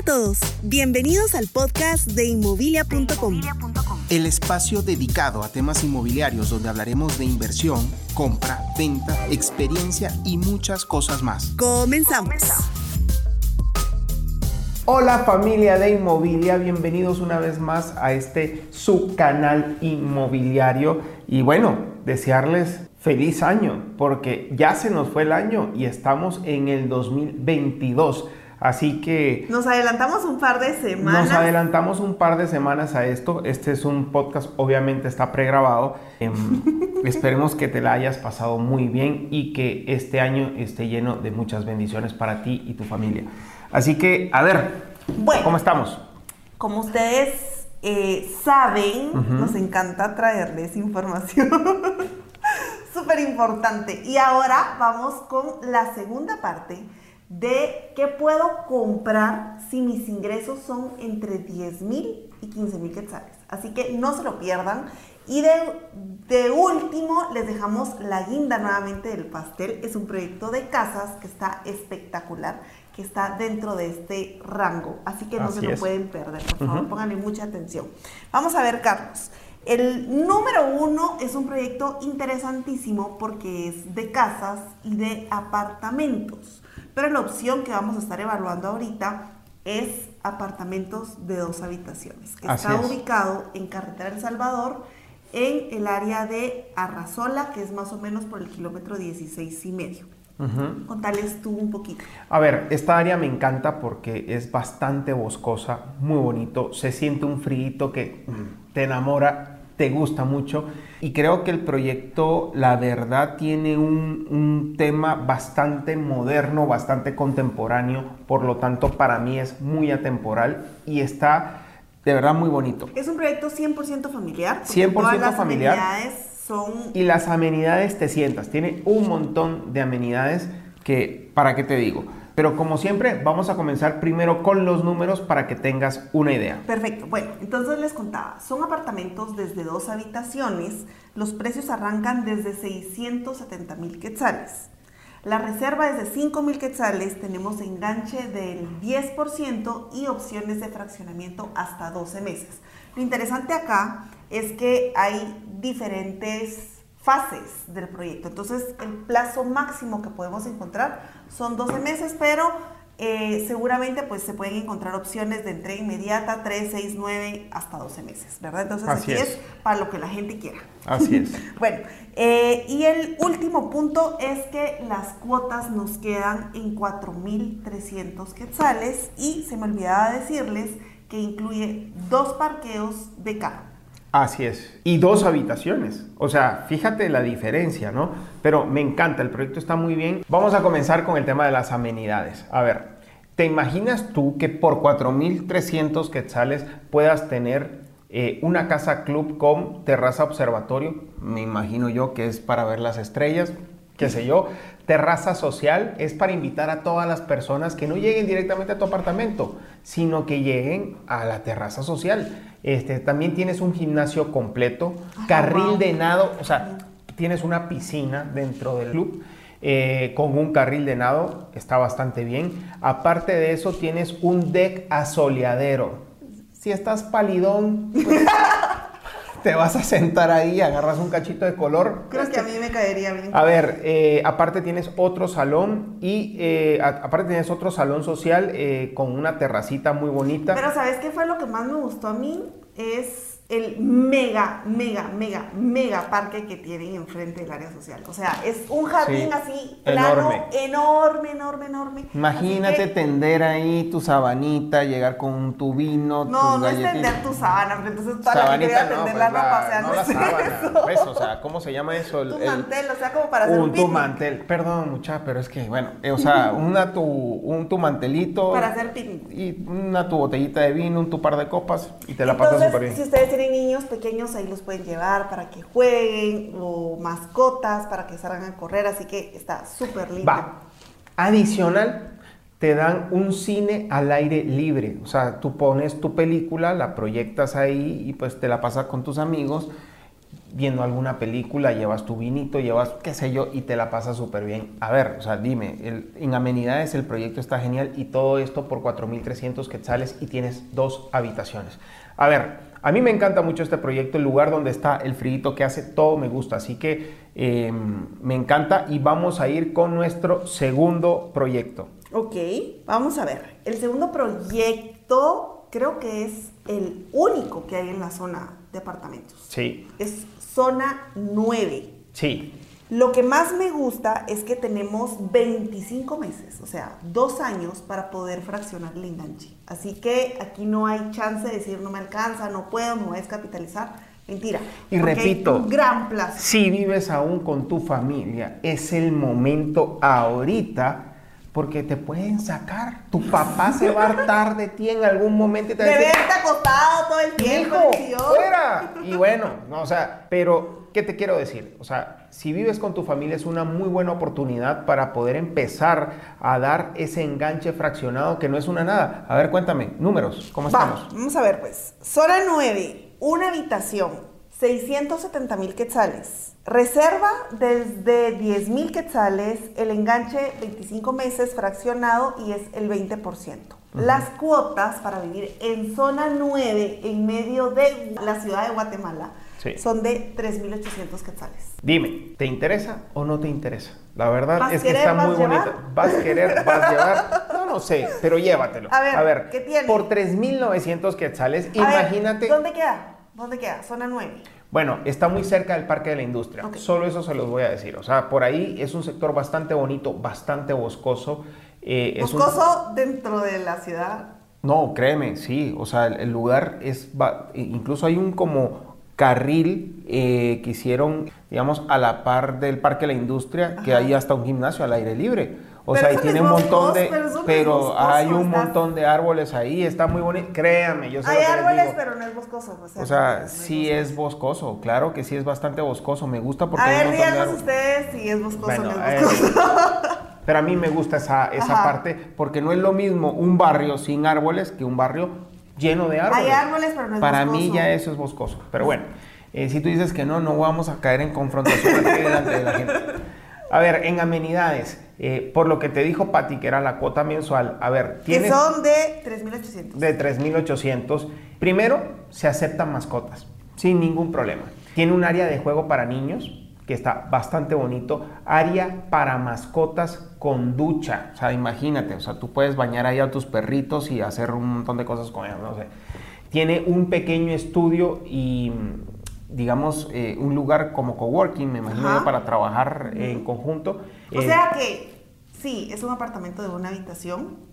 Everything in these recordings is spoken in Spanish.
a todos, bienvenidos al podcast de inmobilia.com. El espacio dedicado a temas inmobiliarios donde hablaremos de inversión, compra, venta, experiencia y muchas cosas más. Comenzamos. Hola familia de Inmobilia, bienvenidos una vez más a este subcanal inmobiliario y bueno, desearles feliz año porque ya se nos fue el año y estamos en el 2022. Así que... Nos adelantamos un par de semanas. Nos adelantamos un par de semanas a esto. Este es un podcast, obviamente está pregrabado. Em, esperemos que te la hayas pasado muy bien y que este año esté lleno de muchas bendiciones para ti y tu familia. Así que, a ver, bueno, ¿cómo estamos? Como ustedes eh, saben, nos encanta traerles información. Súper importante. Y ahora vamos con la segunda parte de qué puedo comprar si mis ingresos son entre 10 mil y 15 mil quetzales. Así que no se lo pierdan. Y de, último, les dejamos la guinda nuevamente del pastel. Es un proyecto de casas que está espectacular, que está dentro de este rango. Así que no se lo pueden perder. Por favor, pónganle mucha atención. Vamos a ver, Carlos. El número uno es un proyecto interesantísimo porque es de casas y de apartamentos. Pero la opción que vamos a estar evaluando ahorita es apartamentos de dos habitaciones, que está ubicado en Carretera El Salvador, en el área de Arrazola, que es más o menos por el kilómetro 16 y medio. Contales tú un poquito. A ver, esta área me encanta porque es bastante boscosa, muy bonito, se siente un frío que te enamora te gusta mucho. Y creo que el proyecto, la verdad, tiene un, tema bastante moderno, bastante contemporáneo. Por lo tanto, para mí es muy atemporal y está de verdad muy bonito. Es un proyecto 100% familiar. 100% todas las familiar. Amenidades son... Y las amenidades te sientas. Tiene un montón de amenidades que, ¿para qué te digo? Pero como siempre, vamos a comenzar primero con los números para que tengas una idea. Perfecto. Bueno, entonces les contaba, son apartamentos desde dos habitaciones. Los precios arrancan desde 670 mil quetzales. La reserva es de 5 mil quetzales, tenemos enganche del 10% y opciones de fraccionamiento hasta 12 meses. Lo interesante acá es que hay diferentes fases del proyecto. Entonces, el plazo máximo que podemos encontrar son 12 meses, pero eh, seguramente pues se pueden encontrar opciones de entrega inmediata, 3, 6, 9, hasta 12 meses, ¿verdad? Entonces, aquí es. para lo que la gente quiera. Así es. bueno, eh, y el último punto es que las cuotas nos quedan en 4.300 quetzales y se me olvidaba decirles que incluye dos parqueos de carro. Así es. Y dos habitaciones. O sea, fíjate la diferencia, ¿no? Pero me encanta, el proyecto está muy bien. Vamos a comenzar con el tema de las amenidades. A ver, ¿te imaginas tú que por 4.300 quetzales puedas tener eh, una casa club con terraza observatorio? Me imagino yo que es para ver las estrellas, qué sé yo. Terraza social es para invitar a todas las personas que no lleguen directamente a tu apartamento, sino que lleguen a la terraza social. Este, también tienes un gimnasio completo, carril de nado, o sea, tienes una piscina dentro del club. Eh, con un carril de nado, está bastante bien. Aparte de eso, tienes un deck asoleadero. Si estás palidón, pues, te vas a sentar ahí, agarras un cachito de color. Creo que a mí me caería bien. A ver, eh, aparte tienes otro salón y eh, aparte tienes otro salón social eh, con una terracita muy bonita. Pero ¿sabes qué fue lo que más me gustó a mí? Es el mega, mega, mega, mega parque que tienen enfrente del área social. O sea, es un jardín así enorme. enorme, enorme, enorme. Imagínate tender ahí tu sabanita, llegar con tu vino, No, no es tender tu sabana, porque entonces toda sabanita, la gente tender la pues ropa, o sea, no, la sábana, pues, o sea, ¿cómo se llama eso? tu mantel, o sea, como para hacer un, tu mantel. Perdón, mucha, pero es que, bueno, eh, o sea, una tu, un tu mantelito. Para hacer picnic. Y una tu botellita de vino, un tu par de copas y te la pasas súper bien. si ustedes niños pequeños, ahí los pueden llevar para que jueguen o mascotas para que salgan a correr, así que está súper lindo. Va. Adicional, te dan un cine al aire libre, o sea, tú pones tu película, la proyectas ahí y pues te la pasas con tus amigos. viendo alguna película, llevas tu vinito, llevas qué sé yo y te la pasas súper bien. A ver, o sea, dime, en amenidades el proyecto está genial y todo esto por 4.300 quetzales y tienes dos habitaciones. A ver, a mí me encanta mucho este proyecto, el lugar donde está el frito que hace todo me gusta, así que em, me encanta y vamos a ir con nuestro segundo proyecto. Ok, vamos a ver. El segundo proyecto creo que es el único que hay en la zona de apartamentos. Sí. Es zona 9. Sí. Lo que más me gusta es que tenemos 25 meses, o sea, dos años para poder fraccionar el enganche. Así que aquí no hay chance de decir no me alcanza, no puedo, me voy a descapitalizar. Mentira. Y repito, un gran plazo. Si vives aún con tu familia, es el momento ahorita porque te pueden sacar. Tu papá se va a hartar de ti en algún momento y te va a decir, acostado todo el tiempo. fuera. Y bueno, no, o sea, pero ¿qué te quiero decir? O sea, si vives con tu familia es una muy buena oportunidad para poder empezar a dar ese enganche fraccionado que no es una nada. A ver, cuéntame, números, ¿cómo estamos? Vamos a ver, pues, zona 9, una habitación, 670 mil quetzales. Reserva desde 10 mil quetzales, el enganche 25 meses fraccionado y es el 20%. Las cuotas para vivir en zona 9, en medio de la ciudad de Guatemala, son de 3.800 quetzales. Dime, ¿te interesa o no te interesa? La verdad es que está muy bonita. ¿Vas a querer? ¿Vas a llevar? No, no sé, pero llévatelo. A ver, ¿qué tiene? Por 3.900 quetzales, imagínate. ¿Dónde queda? ¿Dónde queda? Zona 9. Bueno, está muy cerca del Parque de la Industria. Solo eso se los voy a decir. O sea, por ahí es un sector bastante bonito, bastante boscoso. Eh, ¿Boscoso dentro de la ciudad? No, créeme, sí. O sea, el lugar es... Incluso hay un como carril eh, que hicieron, digamos, a la par del Parque de la Industria, que hay hasta un gimnasio al aire libre. O sea, y tiene un montón de. Pero, hay un montón de árboles ahí, está muy bonito. Créame, yo sé. Hay árboles, pero no es boscoso. O sea, sí es boscoso. claro que sí es bastante boscoso. Me gusta porque. A ver, díganos ustedes si es boscoso o no es boscoso. pero a mí me gusta esa, esa parte porque no es lo mismo un barrio sin árboles que un barrio lleno de árboles. Hay árboles, pero no es Para mí ya eso es boscoso. Pero bueno, eh, si tú dices que no, no vamos a caer en confrontación delante de la gente. A ver, en amenidades, eh, por lo que te dijo Pati, que era la cuota mensual, a ver, tienes... Que son de 3.800. De 3.800. Primero, se aceptan mascotas, sin ningún problema. Tiene un área de juego para niños, que está bastante bonito. Área para mascotas con ducha. O sea, imagínate, o sea, tú puedes bañar ahí a tus perritos y hacer un montón de cosas con ellos, no sé. Tiene un pequeño estudio y, digamos, eh, un lugar como coworking, me imagino, para trabajar en conjunto. O sea que, sí, es un apartamento de una habitación,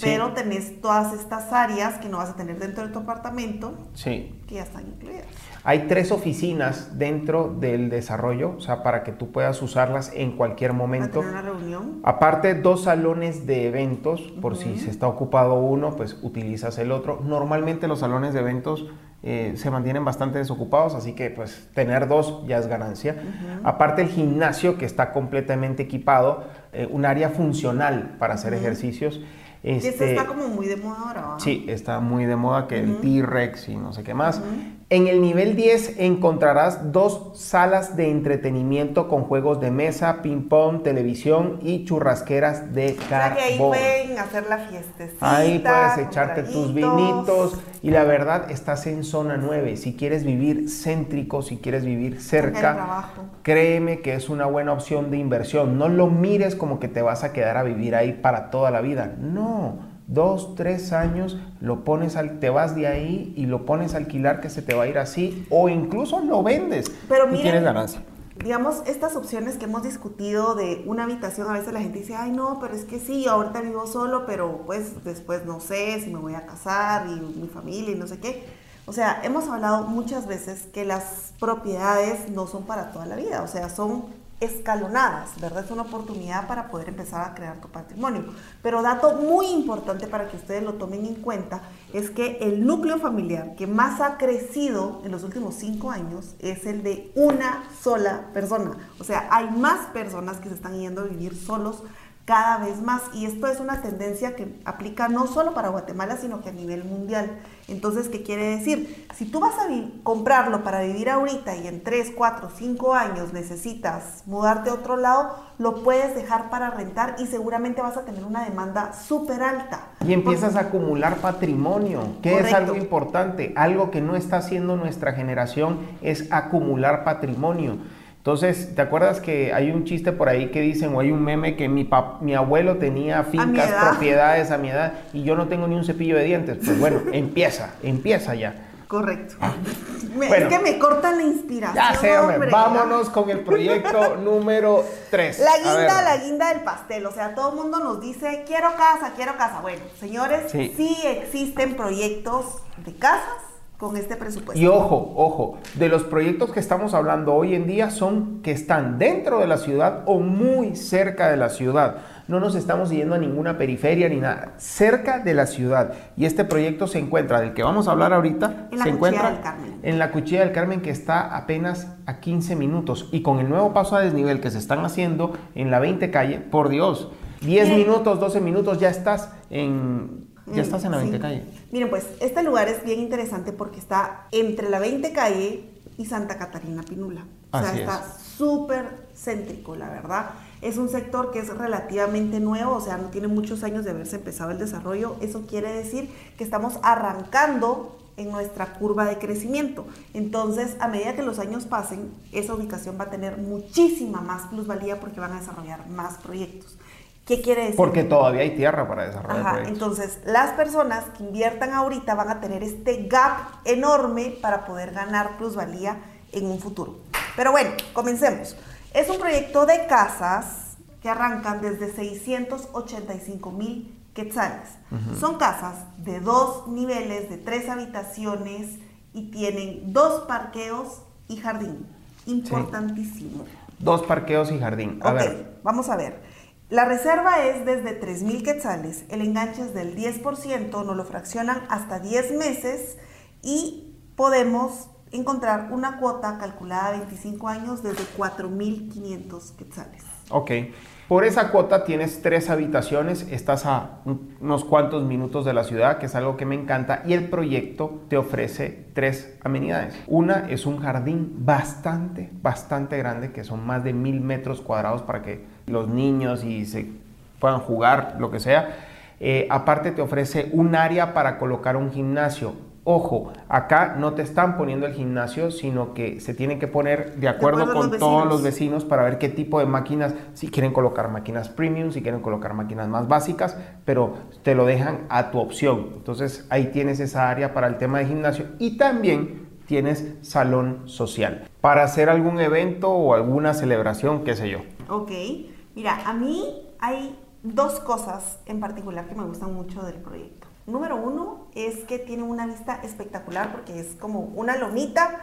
pero tenés todas estas áreas que no vas a tener dentro de tu apartamento sí. que ya están incluidas. Hay tres oficinas dentro del desarrollo, o sea, para que tú puedas usarlas en cualquier momento. ¿Para una reunión? Aparte, dos salones de eventos, por si se está ocupado uno, pues utilizas el otro. Normalmente los salones de eventos eh, se mantienen bastante desocupados, así que pues tener dos ya es ganancia. Aparte el gimnasio que está completamente equipado, eh, un área funcional para hacer ejercicios. Este, está como muy de moda ahora. Sí, está muy de moda que el T-Rex y no sé qué más. En el nivel 10 encontrarás dos salas de entretenimiento con juegos de mesa, ping-pong, televisión y churrasqueras de carbón. ahí pueden hacer la fiestecita. Ahí puedes echarte tus vinitos. Y la verdad, estás en zona 9. Si quieres vivir céntrico, si quieres vivir cerca, créeme que es una buena opción de inversión. No lo mires como que te vas a quedar a vivir ahí para toda la vida. No dos, tres años, lo pones al, te vas de ahí y lo pones a alquilar que se te va a ir así, o incluso lo vendes Pero y tienes ganancia. Digamos, estas opciones que hemos discutido de una habitación, a veces la gente dice, ay no, pero es que sí, ahorita vivo solo, pero pues después no sé si me voy a casar y mi familia y no sé qué. O sea, hemos hablado muchas veces que las propiedades no son para toda la vida, o sea, son escalonadas, ¿verdad? Es una oportunidad para poder empezar a crear tu patrimonio. Pero dato muy importante para que ustedes lo tomen en cuenta es que el núcleo familiar que más ha crecido en los últimos cinco años es el de una sola persona. O sea, hay más personas que se están yendo a vivir solos cada vez más. Y esto es una tendencia que aplica no solo para Guatemala, sino que a nivel mundial. Entonces, ¿qué quiere decir? Si tú vas a comprarlo para vivir ahorita y en 3, 4, 5 años necesitas mudarte a otro lado, lo puedes dejar para rentar y seguramente vas a tener una demanda súper alta. Y empiezas a acumular patrimonio, que es algo importante. Algo que no está haciendo nuestra generación es acumular patrimonio. Entonces, ¿te acuerdas que hay un chiste por ahí que dicen, o hay un meme que mi, mi abuelo tenía fincas, propiedades a mi edad y yo no tengo ni un cepillo de dientes? Pues bueno, empieza, empieza ya. Correcto. es que me cortan la inspiración. Ya sé, hombre. Vámonos con el proyecto número 3. La guinda, la guinda del pastel. O sea, todo el mundo nos dice, quiero casa, quiero casa. Bueno, señores, sí existen proyectos de casas con este presupuesto. Y ojo, ojo, de los proyectos que estamos hablando hoy en día son que están dentro de la ciudad o muy cerca de la ciudad. No nos estamos yendo a ninguna periferia ni nada, cerca de la ciudad. Y este proyecto se encuentra, del que vamos a hablar ahorita, en la se encuentra del Carmen. en la Cuchilla del Carmen que está apenas a 15 minutos. Y con el nuevo paso a desnivel que se están haciendo en la 20 calle, por Dios, 10 minutos, 12 minutos ya estás en ya estás en la 20 calle. Miren, pues este lugar es bien interesante porque está entre la 20 calle y Santa Catarina Pinula. O sea, está súper céntrico, la verdad. Es un sector que es relativamente nuevo, o sea, no tiene muchos años de haberse empezado el desarrollo. Eso quiere decir que estamos arrancando en nuestra curva de crecimiento. Entonces, a medida que los años pasen, esa ubicación va a tener muchísima más plusvalía porque van a desarrollar más proyectos. ¿Qué quiere decir? Porque todavía hay tierra para desarrollar Ajá, Entonces, las personas que inviertan ahorita van a tener este gap enorme para poder ganar plusvalía en un futuro. Pero bueno, comencemos. Es un proyecto de casas que arrancan desde 685 mil quetzales. Son casas de dos niveles, de tres habitaciones y tienen dos parqueos y jardín. Importantísimo. Dos parqueos y jardín. A ver. vamos a ver. La reserva es desde 3.000 quetzales, el enganche es del 10%, nos lo fraccionan hasta 10 meses y podemos encontrar una cuota calculada a 25 años desde 4.500 quetzales. Ok. Por esa cuota tienes tres habitaciones, estás a unos cuantos minutos de la ciudad, que es algo que me encanta, y el proyecto te ofrece tres amenidades. Una es un jardín bastante, bastante grande, que son más de mil metros cuadrados para que los niños y se puedan jugar, lo que sea. Eh, aparte te ofrece un área para colocar un gimnasio. Ojo, acá no te están poniendo el gimnasio, sino que se tiene que poner de acuerdo, con todos los vecinos para ver qué tipo de máquinas, si quieren colocar máquinas premium, si quieren colocar máquinas más básicas, pero te lo dejan a tu opción. Entonces ahí tienes esa área para el tema de gimnasio y también tienes salón social para hacer algún evento o alguna celebración, qué sé yo. Ok. Mira, a mí hay dos cosas en particular que me gustan mucho del proyecto. Número uno es que tiene una vista espectacular porque es como una lomita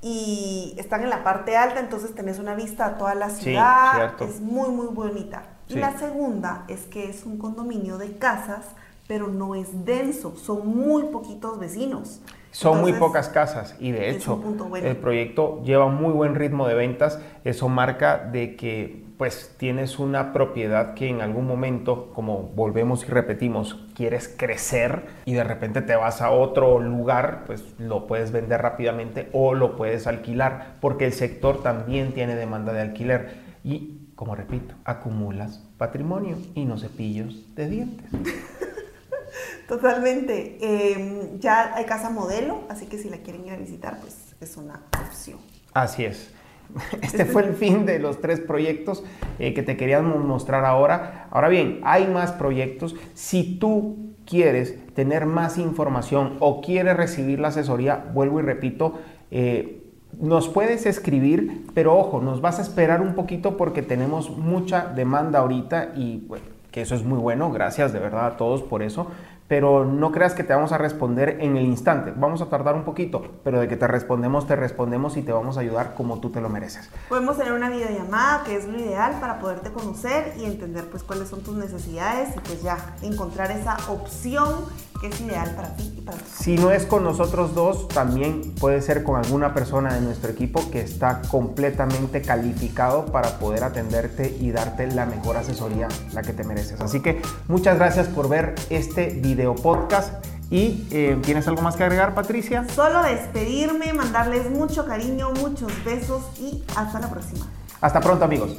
y están en la parte alta, entonces tenés una vista a toda la ciudad. es muy, muy bonita. Y la segunda es que es un condominio de casas, pero no es denso, son muy poquitos vecinos. Son muy pocas casas y de hecho el proyecto lleva muy buen ritmo de ventas. Eso marca de que pues tienes una propiedad que en algún momento, como volvemos y repetimos, quieres crecer y de repente te vas a otro lugar, pues lo puedes vender rápidamente o lo puedes alquilar, porque el sector también tiene demanda de alquiler. Y, como repito, acumulas patrimonio y no cepillos de dientes. Totalmente. Em, ya hay casa modelo, así que si la quieren ir a visitar, pues es una opción. Así es. Este fue el fin de los tres proyectos eh, que te queríamos mostrar ahora. Ahora bien, hay más proyectos. Si tú quieres tener más información o quieres recibir la asesoría, vuelvo y repito, eh, nos puedes escribir, pero ojo, nos vas a esperar un poquito porque tenemos mucha demanda ahorita y que eso es muy bueno. Gracias de verdad a todos por eso pero no creas que te vamos a responder en el instante. Vamos a tardar un poquito, pero de que te respondemos, te respondemos y te vamos a ayudar como tú te lo mereces. Podemos tener una videollamada, que es lo ideal para poderte conocer y entender pues cuáles son tus necesidades y pues ya encontrar esa opción que es ideal para ti y para ti. Si no es con nosotros dos, también puede ser con alguna persona de nuestro equipo que está completamente calificado para poder atenderte y darte la mejor asesoría, la que te mereces. Así que muchas gracias por ver este video podcast. ¿Y eh, tienes algo más que agregar, Patricia? Solo despedirme, mandarles mucho cariño, muchos besos y hasta la próxima. Hasta pronto, amigos.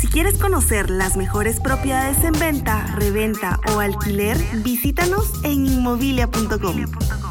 Si quieres conocer las mejores propiedades en venta, reventa o alquiler, visítanos en inmobilia.com.